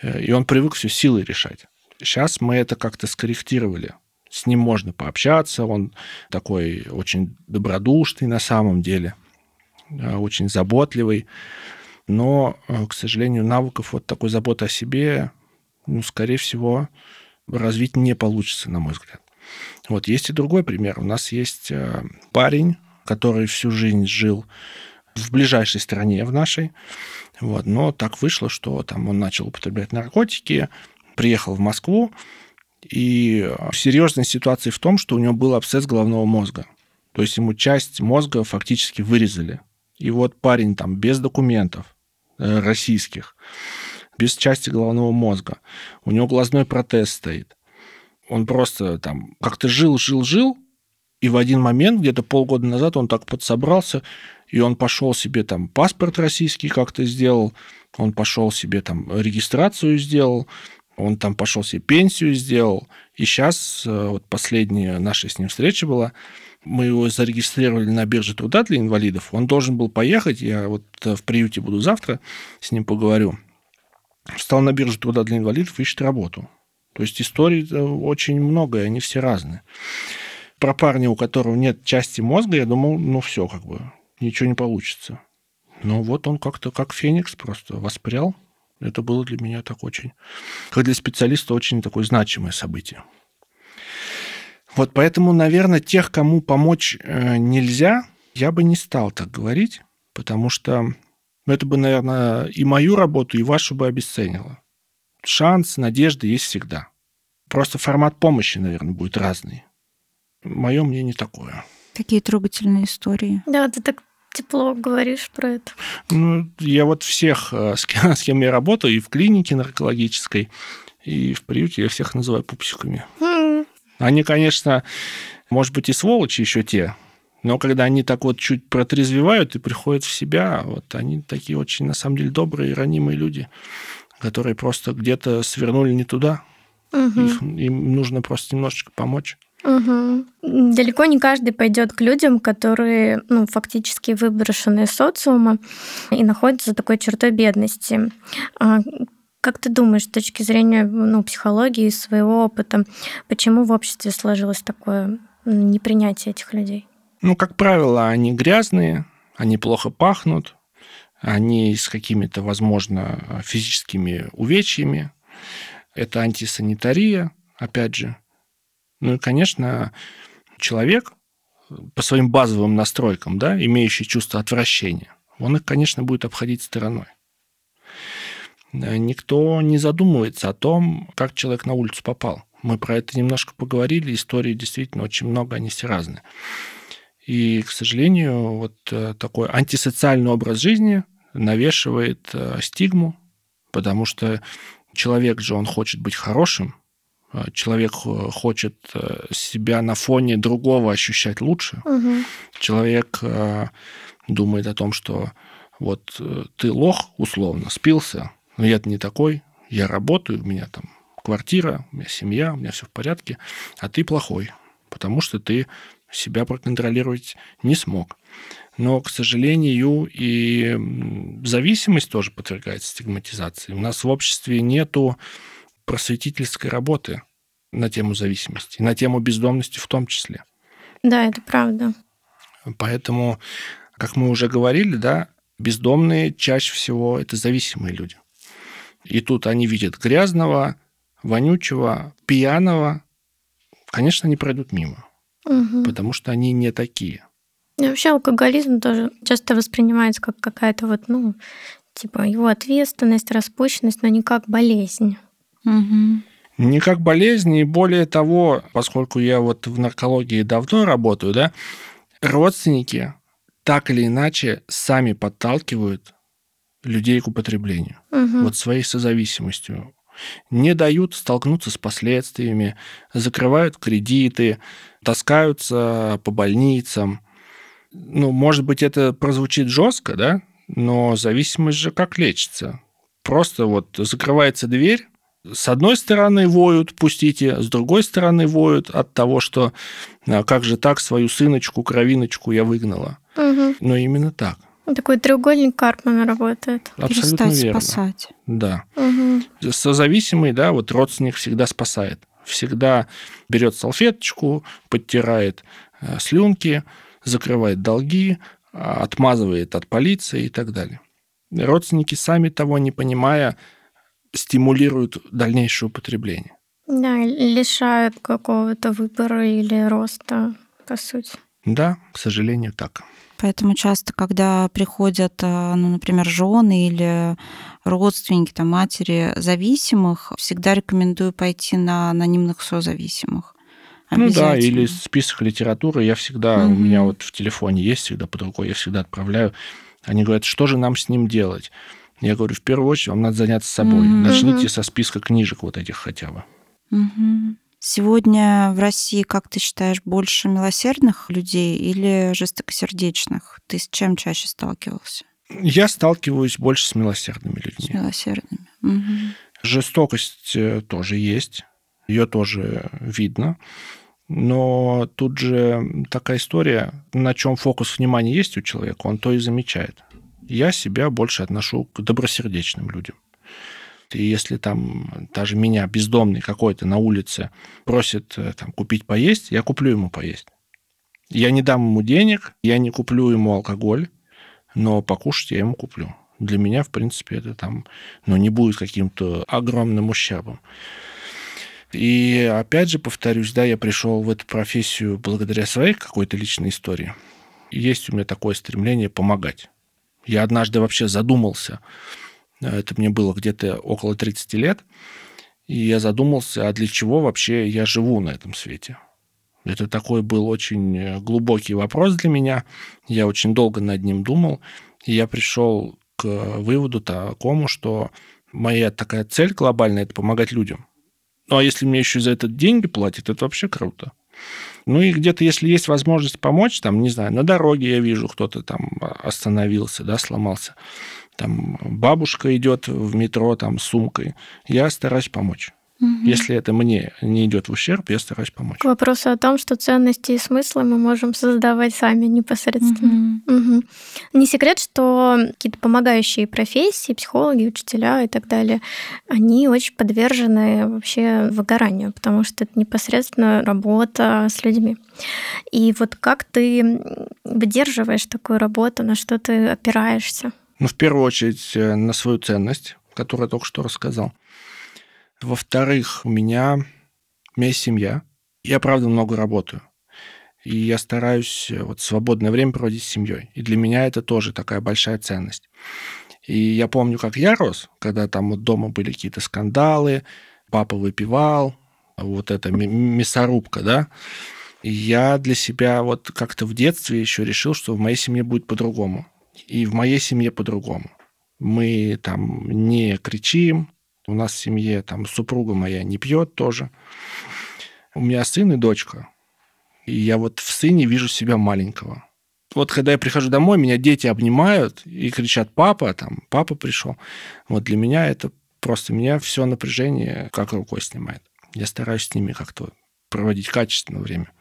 и он привык все силой решать. Сейчас мы это как-то скорректировали. С ним можно пообщаться, он такой очень добродушный на самом деле, э, очень заботливый, но, к сожалению, навыков вот такой заботы о себе, ну, скорее всего, развить не получится, на мой взгляд. Вот есть и другой пример. У нас есть э, парень, который всю жизнь жил в ближайшей стране в нашей, вот, но так вышло, что там он начал употреблять наркотики, приехал в Москву, и серьезная ситуация в том, что у него был абсцесс головного мозга. То есть ему часть мозга фактически вырезали. И вот парень там без документов э, российских, без части головного мозга, у него глазной протез стоит, он просто там как-то жил, жил, жил, и в один момент, где-то полгода назад, он так подсобрался, и он пошел себе там паспорт российский как-то сделал, он пошел себе там регистрацию сделал, он там пошел себе пенсию сделал. И сейчас, э, вот последняя наша с ним встреча была, мы его зарегистрировали на бирже труда для инвалидов. Он должен был поехать, я вот э, в приюте буду завтра, с ним поговорю. Встал на бирже труда для инвалидов, ищет работу. То есть историй э, очень много, и они все разные. Про парня, у которого нет части мозга, я думал, ну все, как бы, ничего не получится. Но вот он как-то как феникс просто воспрял. Это было для меня так очень, как для специалиста, очень такое значимое событие. Вот поэтому, наверное, тех, кому помочь э, нельзя, я бы не стал так говорить, потому что это бы, наверное, и мою работу, и вашу бы обесценило шанс, надежда есть всегда. Просто формат помощи, наверное, будет разный. Мое мнение такое. Какие трогательные истории. Да, ты так тепло говоришь про это. Ну, я вот всех, э, с кем, с кем я работаю, и в клинике наркологической, и в приюте, я всех называю пупсиками. Mm. Они, конечно, может быть, и сволочи еще те, но когда они так вот чуть протрезвевают и приходят в себя, вот они такие очень, на самом деле, добрые и ранимые люди которые просто где-то свернули не туда. Угу. Их, им нужно просто немножечко помочь. Угу. Далеко не каждый пойдет к людям, которые ну, фактически выброшены из социума и находятся за такой чертой бедности. А как ты думаешь, с точки зрения ну, психологии, своего опыта, почему в обществе сложилось такое непринятие этих людей? Ну, как правило, они грязные, они плохо пахнут, они с какими-то, возможно, физическими увечьями. Это антисанитария, опять же. Ну и, конечно, человек по своим базовым настройкам, да, имеющий чувство отвращения, он их, конечно, будет обходить стороной. никто не задумывается о том, как человек на улицу попал. Мы про это немножко поговорили, истории действительно очень много, они все разные. И, к сожалению, вот э, такой антисоциальный образ жизни навешивает э, стигму, потому что человек же, он хочет быть хорошим, человек хочет себя на фоне другого ощущать лучше. Угу. Человек думает о том, что вот ты лох, условно, спился, но я-то не такой, я работаю, у меня там квартира, у меня семья, у меня все в порядке, а ты плохой, потому что ты себя проконтролировать не смог. Но, к сожалению, и зависимость тоже подвергается стигматизации. У нас в обществе нету просветительской работы на тему зависимости, на тему бездомности в том числе. Да, это правда. Поэтому, как мы уже говорили, да, бездомные чаще всего это зависимые люди. И тут они видят грязного, вонючего, пьяного. Конечно, они пройдут мимо угу. потому что они не такие. И вообще алкоголизм тоже часто воспринимается как какая-то вот, ну, типа его ответственность, распущенность, но не как болезнь. Угу. Не как болезнь, и более того, поскольку я вот в наркологии давно работаю, да, родственники так или иначе сами подталкивают людей к употреблению. Угу. Вот своей созависимостью. Не дают столкнуться с последствиями, закрывают кредиты, таскаются по больницам. Ну, может быть, это прозвучит жестко, да, но зависимость же как лечится. Просто вот закрывается дверь, с одной стороны воют, пустите, с другой стороны воют от того, что а, как же так свою сыночку, кровиночку я выгнала. Угу. Но именно так. Такой треугольник Карпмана работает. Абсолютно Перестать верно. спасать. Да. Угу. Созависимый, да, вот родственник всегда спасает всегда берет салфеточку, подтирает э, слюнки, закрывает долги, а, отмазывает от полиции и так далее. Родственники, сами того не понимая, стимулируют дальнейшее употребление. Да, лишают какого-то выбора или роста, по сути. Да, к сожалению, так. Поэтому часто, когда приходят, а, ну, например, жены или родственники, там, матери зависимых, всегда рекомендую пойти на анонимных созависимых. Ну да, или список литературы. Я всегда, угу. у меня вот в телефоне есть всегда под рукой, я всегда отправляю. Они говорят, что же нам с ним делать? Я говорю, в первую очередь вам надо заняться собой. Угу. Начните со списка книжек вот этих хотя бы. Угу. Сегодня в России, как ты считаешь, больше милосердных людей или жестокосердечных? Ты с чем чаще сталкивался? Я сталкиваюсь больше с милосердными людьми. С милосердными. Угу. Жестокость э, тоже есть, ее тоже видно. Но тут же такая история, на чем фокус внимания есть у человека, он то и замечает. Я себя больше отношу к добросердечным людям. И если там даже меня, бездомный какой-то на улице, просит э, там, купить поесть, я куплю ему поесть. Я не дам ему денег, я не куплю ему алкоголь, но покушать я ему куплю. Для меня, в принципе, это там, ну, не будет каким-то огромным ущербом. И опять же, повторюсь, да, я пришел в эту профессию благодаря своей какой-то личной истории. Есть у меня такое стремление помогать. Я однажды вообще задумался, это мне было где-то около 30 лет. И я задумался, а для чего вообще я живу на этом свете? Это такой был очень э, глубокий вопрос для меня. Я очень долго над ним думал. И я пришел к выводу такому, что моя такая цель глобальная – это помогать людям. Ну, а если мне еще за это деньги платят, это вообще круто. Ну и где-то, если есть возможность помочь, там, не знаю, на дороге я вижу, кто-то там остановился, да, сломался там бабушка идет в метро там с сумкой, я стараюсь помочь. Угу. Если это мне не идет в ущерб, я стараюсь помочь. К вопросу о том, что ценности и смыслы мы можем создавать сами непосредственно. Угу. Угу. Не секрет, что какие-то помогающие профессии, психологи, учителя и так далее, они очень подвержены вообще выгоранию, потому что это непосредственно работа с людьми. И вот как ты выдерживаешь такую работу, на что ты опираешься? Ну, в первую очередь, э, на свою ценность, которую я только что рассказал. Во-вторых, у меня, у меня есть семья. Я, правда, много работаю. И я стараюсь э, вот свободное время проводить с семьей. И для меня это тоже такая большая ценность. И я помню, как я рос, когда там вот дома были какие-то скандалы, папа выпивал, вот эта мясорубка, да, и я для себя вот как-то в детстве еще решил, что в моей семье будет по-другому. И в моей семье по-другому. Мы там не кричим, у нас в семье там супруга моя не пьет тоже. У меня сын и дочка. И я вот в сыне вижу себя маленького. Вот когда я прихожу домой, меня дети обнимают и кричат «папа», там, «папа пришел». Вот для меня это просто меня все напряжение как рукой снимает. Я стараюсь с ними как-то проводить качественное время.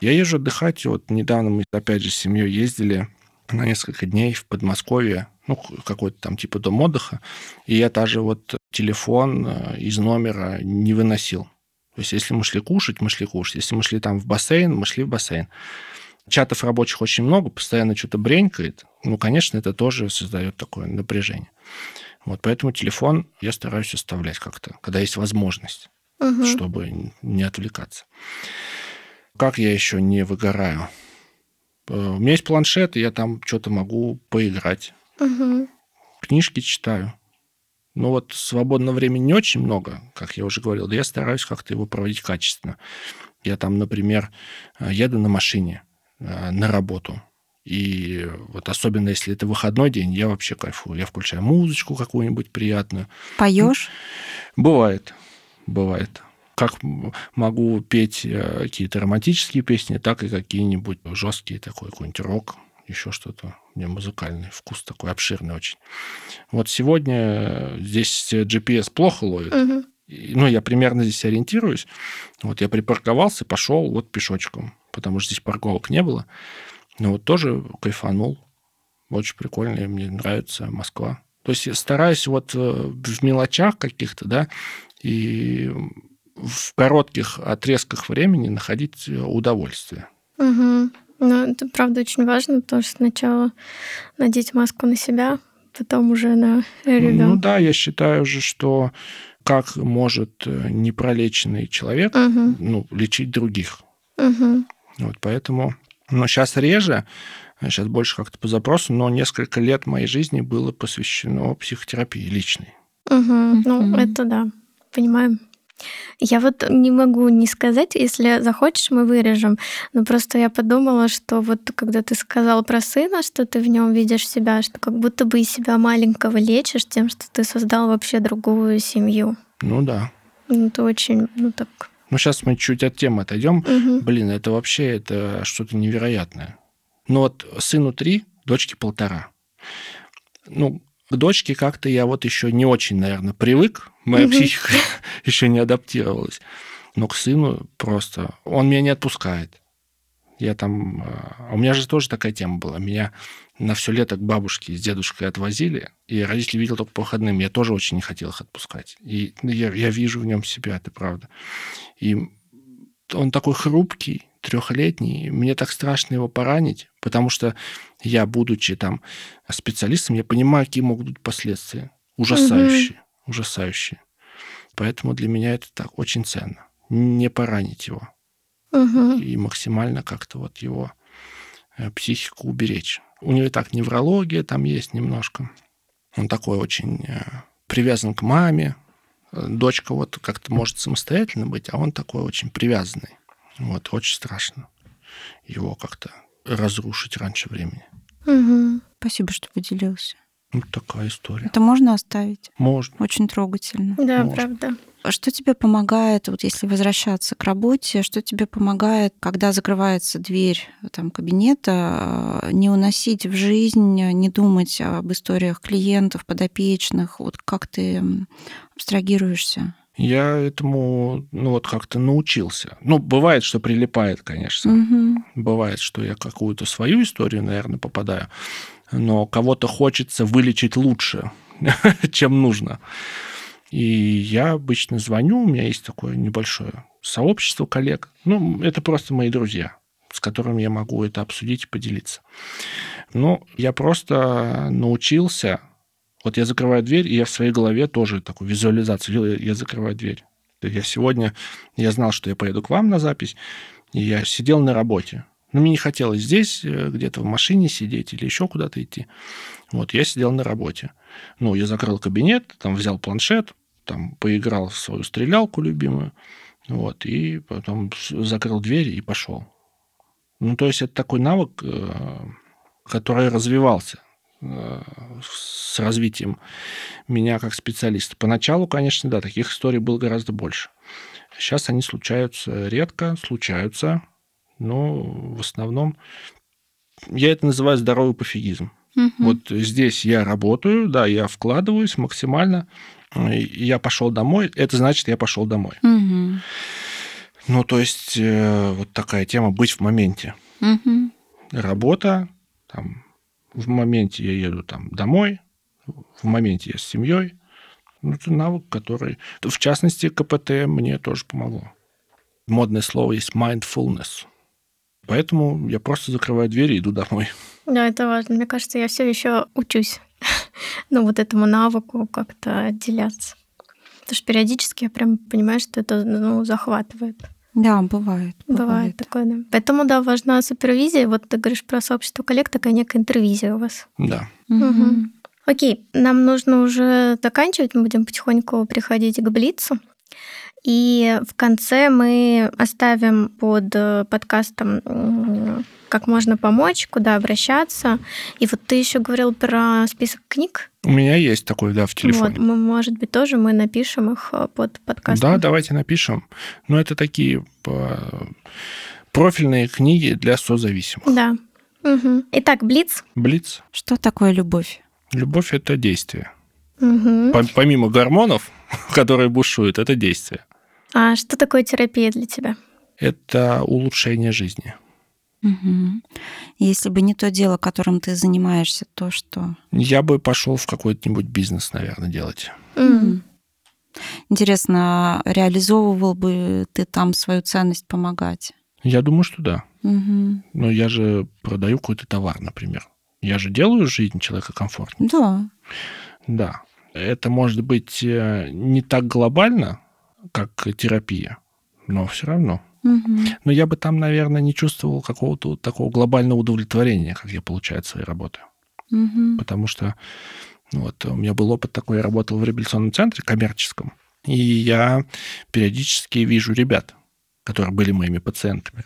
Я езжу отдыхать. Вот недавно мы, опять же, с семьей ездили на несколько дней в Подмосковье, ну, какой-то там типа дом отдыха, и я даже вот телефон э, из номера не выносил. То есть если мы шли кушать, мы шли кушать. Если мы шли там в бассейн, мы шли в бассейн. Чатов рабочих очень много, постоянно что-то бренькает. Ну, конечно, это тоже создает такое напряжение. Вот поэтому телефон я стараюсь оставлять как-то, когда есть возможность, угу. чтобы не отвлекаться. Как я еще не выгораю? Э, у меня есть планшет, и я там что-то могу поиграть. Угу. Книжки читаю. Ну вот свободного времени не очень много, как я уже говорил, да я стараюсь как-то его проводить качественно. Я там, например, э, еду на машине э, на работу. И вот особенно если это выходной день, я вообще кайфую. Я включаю музычку какую-нибудь приятную. Поешь? Бывает, бывает. Как могу петь э, какие-то романтические песни, так и какие-нибудь жесткие, такой какой-нибудь рок, еще что-то. У меня музыкальный вкус такой обширный очень. Вот сегодня здесь GPS плохо ловит. Угу. Ну, я примерно здесь ориентируюсь. Вот я припарковался, пошел вот пешочком, потому что здесь парковок не было. Ну, вот тоже кайфанул. Очень прикольно, мне нравится Москва. То есть я стараюсь вот э, в мелочах каких-то, да, и в коротких отрезках времени находить удовольствие. Угу. Ну, это правда очень важно, потому что сначала надеть маску на себя, потом уже на ребенка. Ну да, я считаю же, что как может э, непролеченный человек угу. ну, лечить других. Угу. Вот поэтому но сейчас реже, сейчас больше как-то по запросу, но несколько лет моей жизни было посвящено психотерапии личной. Угу. Ну, это да, понимаем. Я вот не могу не сказать, если захочешь, мы вырежем. Но просто я подумала, что вот когда ты сказал про сына, что ты в нем видишь себя, что как будто бы из себя маленького лечишь тем, что ты создал вообще другую семью. Ну да. Ну, это очень, ну так ну, сейчас мы чуть от темы отойдем. Угу. Блин, это вообще это что-то невероятное. Ну вот сыну три, дочке полтора. Ну, к дочке как-то я вот еще не очень, наверное, привык. Моя угу. психика еще не адаптировалась. Но к сыну просто... Он меня не отпускает. Я там... А, у меня же тоже такая тема была. Меня на все лето к бабушке с дедушкой отвозили, и родители видел только по выходным. Я тоже очень не хотел их отпускать. И я, я вижу в нем себя, это правда. И он такой хрупкий, трехлетний. Мне так страшно его поранить, потому что я, будучи там специалистом, я понимаю, какие могут быть последствия. Ужасающие. Угу. Ужасающие. Поэтому для меня это так очень ценно. Не поранить его угу. и максимально как-то вот его э, психику уберечь. У него и так неврология там есть немножко. Он такой очень э, привязан к маме. Дочка вот как-то может самостоятельно быть, а он такой очень привязанный. Вот, очень страшно его как-то разрушить раньше времени. Угу. Спасибо, что поделился. Вот такая история. Это можно оставить? Можно. Очень трогательно. Да, можно. правда. Что тебе помогает, вот если возвращаться к работе, что тебе помогает, когда закрывается дверь там, кабинета, не уносить в жизнь, не думать об историях клиентов, подопечных? Вот как ты абстрагируешься? Я этому, ну вот как-то научился. Ну, бывает, что прилипает, конечно. Угу. Бывает, что я какую-то свою историю, наверное, попадаю, но кого-то хочется вылечить лучше, чем нужно. И я обычно звоню, у меня есть такое небольшое сообщество коллег. Ну, это просто мои друзья, с которыми я могу это обсудить и поделиться. Ну, я просто научился... Вот я закрываю дверь, и я в своей голове тоже такую визуализацию. Я закрываю дверь. Я сегодня, я знал, что я поеду к вам на запись, и я сидел на работе. Но мне не хотелось здесь э, где-то в машине сидеть или еще куда-то идти. Вот, я сидел на работе. Ну, я закрыл кабинет, там взял планшет, там поиграл в свою стрелялку любимую, вот, и потом закрыл дверь и пошел. Ну, то есть это такой навык, э, который развивался с развитием меня как специалиста. Поначалу, конечно, да, таких историй было гораздо больше. Сейчас они случаются редко, случаются, но в основном я это называю здоровый пофигизм. Угу. Вот здесь я работаю, да, я вкладываюсь максимально, я пошел домой, это значит, я пошел домой. Угу. Ну, то есть, э, вот такая тема быть в моменте. Угу. Работа, там, в моменте я еду там домой, в моменте я с семьей. Ну, это навык, который, в частности, КПТ мне тоже помогло. Модное слово есть mindfulness. Поэтому я просто закрываю дверь и иду домой. Да, это важно. Мне кажется, я все еще учусь. ну, вот этому навыку как-то отделяться. Потому что периодически я прям понимаю, что это ну, захватывает. Да, бывает. Бывает, бывает такое, да. Поэтому, да, важна супервизия. Вот ты говоришь про сообщество коллег, такая некая интервизия у вас. Да. Угу. Окей, нам нужно уже заканчивать, мы будем потихоньку приходить к Блицу. И в конце мы оставим под э, подкастом как можно помочь, куда обращаться. И вот ты еще говорил про список книг. У меня есть такой, да, в телефоне. Вот, мы, может быть, тоже мы напишем их э, под подкастом. Да, давайте напишем. Но это такие профильные книги для созависимых. Да. Угу. Итак, Блиц. Блиц. Что такое любовь? Любовь – это действие. Угу. Помимо гормонов, которые бушуют, это действие. А что такое терапия для тебя? Это улучшение жизни. Угу. Если бы не то дело, которым ты занимаешься, то что? Я бы пошел в какой-нибудь бизнес, наверное, делать. Mm. Интересно, реализовывал бы ты там свою ценность помогать? Я думаю, что да. Угу. Но я же продаю какой-то товар, например. Я же делаю жизнь человека комфортнее. Да. Да. Это может быть э, не так глобально, как терапия, но все равно. Угу. Но я бы там, наверное, не чувствовал какого-то такого глобального удовлетворения, как я получаю от своей работы. Угу. Потому что вот, у меня был опыт такой, я работал в реабилитационном центре коммерческом, и я периодически вижу ребят, которые были моими пациентами.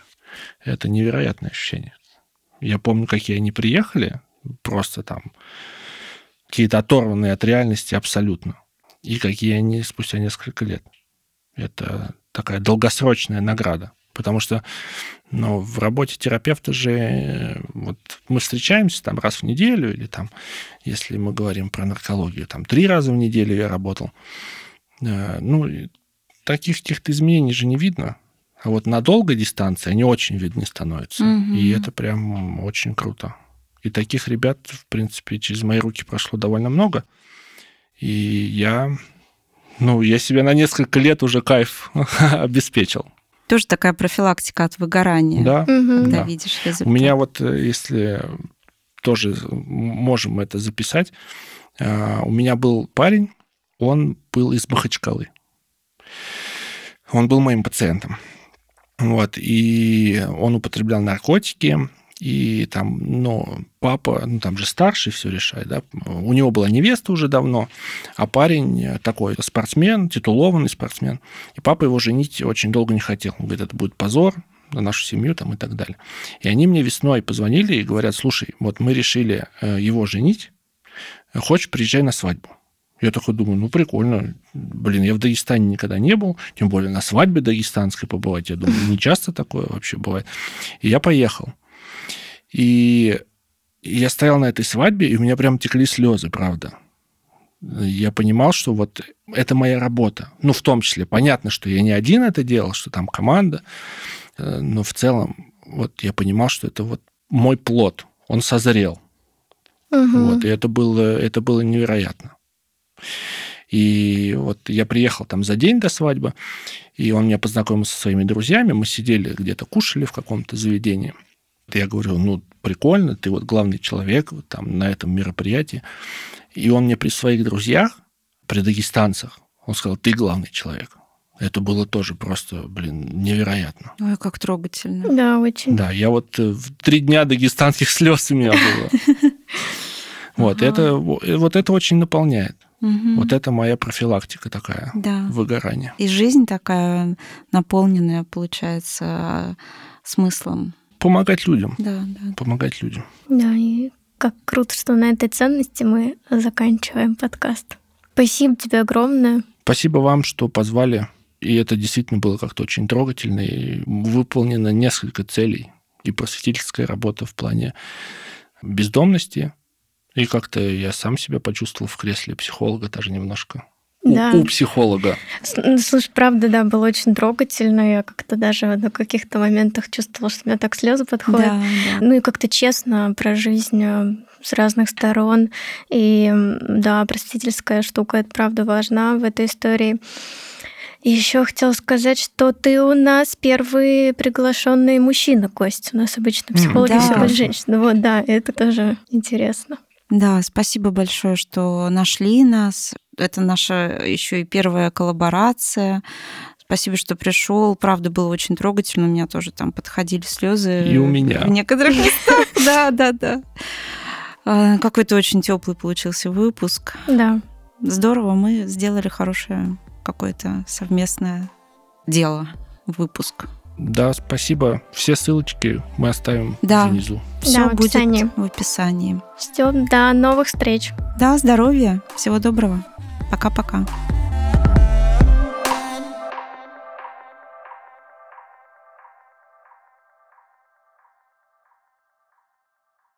Это невероятное ощущение. Я помню, какие они приехали, просто там какие-то оторванные от реальности абсолютно, и какие они спустя несколько лет. Это такая долгосрочная награда. Потому что ну, в работе терапевта же вот мы встречаемся там раз в неделю, или там, если мы говорим про наркологию, там три раза в неделю я работал. Э, ну, таких каких-то изменений же не видно. А вот на долгой дистанции они очень видны становятся. Угу. И это прям очень круто. И таких ребят, в принципе, через мои руки прошло довольно много. И я ну, я себе на несколько лет уже кайф обеспечил. Тоже такая профилактика от выгорания. Да. Когда да. видишь результат. У меня вот, э, если тоже можем это записать, э, у меня был парень, он был из Махачкалы. Он был моим пациентом. Вот, и он употреблял наркотики, и там, ну, папа, ну, там же старший все решает, да, у него была невеста уже давно, а парень такой спортсмен, титулованный спортсмен, и папа его женить очень долго не хотел. Он говорит, это будет позор на нашу семью там и так далее. И они мне весной позвонили и говорят, слушай, вот мы решили э, его женить, хочешь, приезжай на свадьбу. Я такой думаю, ну, прикольно. Блин, я в Дагестане никогда не был, тем более на свадьбе дагестанской побывать. Я думаю, не часто такое вообще бывает. И я поехал. И я стоял на этой свадьбе, и у меня прям текли слезы, правда. Я понимал, что вот это моя работа. Ну, в том числе, понятно, что я не один это делал, что там команда, э, но в целом вот я понимал, что это вот мой плод, он созрел. Угу. Вот, и это было, это было невероятно. И вот я приехал там за день до свадьбы, и он меня познакомил со своими друзьями, мы сидели где-то, кушали в каком-то заведении – я говорю, ну, прикольно, ты вот главный человек вот там на этом мероприятии. И он мне при своих друзьях, при дагестанцах, он сказал, ты главный человек. Это было тоже просто, блин, невероятно. Ой, как трогательно. Да, очень. Да, я вот э, в три дня дагестанских слез у меня было. Вот, это, э, вот это очень наполняет. Мгм. Вот это моя профилактика такая, Да. выгорание. И жизнь такая наполненная, получается, смыслом. Помогать людям, Да, да. помогать людям. Да, и как круто, что на этой ценности мы заканчиваем подкаст. Спасибо тебе огромное. Спасибо вам, что позвали. И это действительно было как-то очень трогательно. И выполнено несколько целей. И просветительская работа в плане бездомности. И как-то я сам себя почувствовал в кресле психолога даже немножко. У- Да. У, психолога. С- ну, Слушай, правда, да, было очень трогательно. Я как-то даже на каких-то моментах чувствовала, что у меня так слезы подходят. Да, да. Ну и как-то честно про жизнь э, с разных сторон. И да, простительская штука, это правда важна в этой истории. Еще хотела сказать, что ты у нас первый приглашенный мужчина, Кость. У нас обычно психологи да. все были женщины. Вот, да, это тоже интересно. Да, спасибо большое, что нашли нас. Это наша еще и первая коллаборация. Спасибо, что пришел. Правда, было очень трогательно. У меня тоже там подходили слезы. И у меня. В некоторых местах. Да, да, да. А, Какой-то очень теплый получился выпуск. Да. Здорово, мы сделали хорошее какое-то совместное дело, выпуск. Да, спасибо. Все ссылочки мы оставим Да. внизу. Все в будет описании. в описании. Ждем до новых встреч. Да, здоровья, всего доброго. Пока-пока.